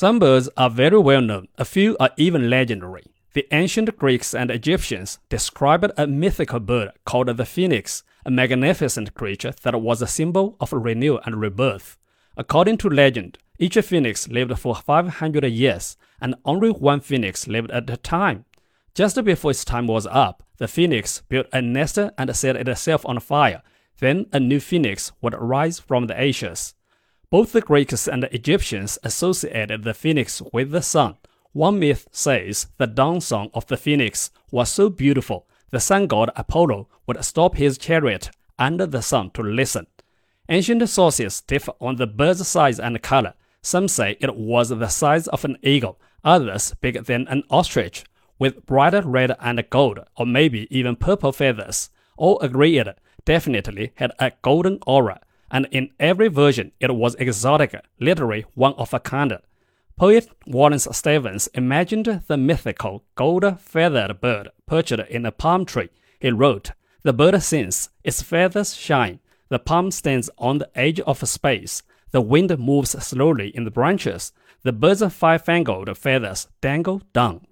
Some birds are very well known, a few are even legendary. The ancient Greeks and Egyptians described a mythical bird called the phoenix, a magnificent creature that was a symbol of renewal and rebirth. According to legend, each phoenix lived for 500 years, and only one phoenix lived at a time. Just before its time was up, the phoenix built a nest and set itself on fire. Then a new phoenix would rise from the ashes. Both the Greeks and the Egyptians associated the phoenix with the sun. One myth says the dawn song of the phoenix was so beautiful, the sun god Apollo would stop his chariot under the sun to listen. Ancient sources differ on the bird's size and color. Some say it was the size of an eagle, others bigger than an ostrich, with bright red and gold, or maybe even purple feathers. All agree it definitely had a golden aura, and in every version it was exotic, literally one of a kind. Poet Wallace Stevens imagined the mythical gold-feathered bird perched in a palm tree. He wrote, The bird sings, its feathers shine, the palm stands on the edge of space. The wind moves slowly in the branches. The bird's fire-fangled feathers dangle down.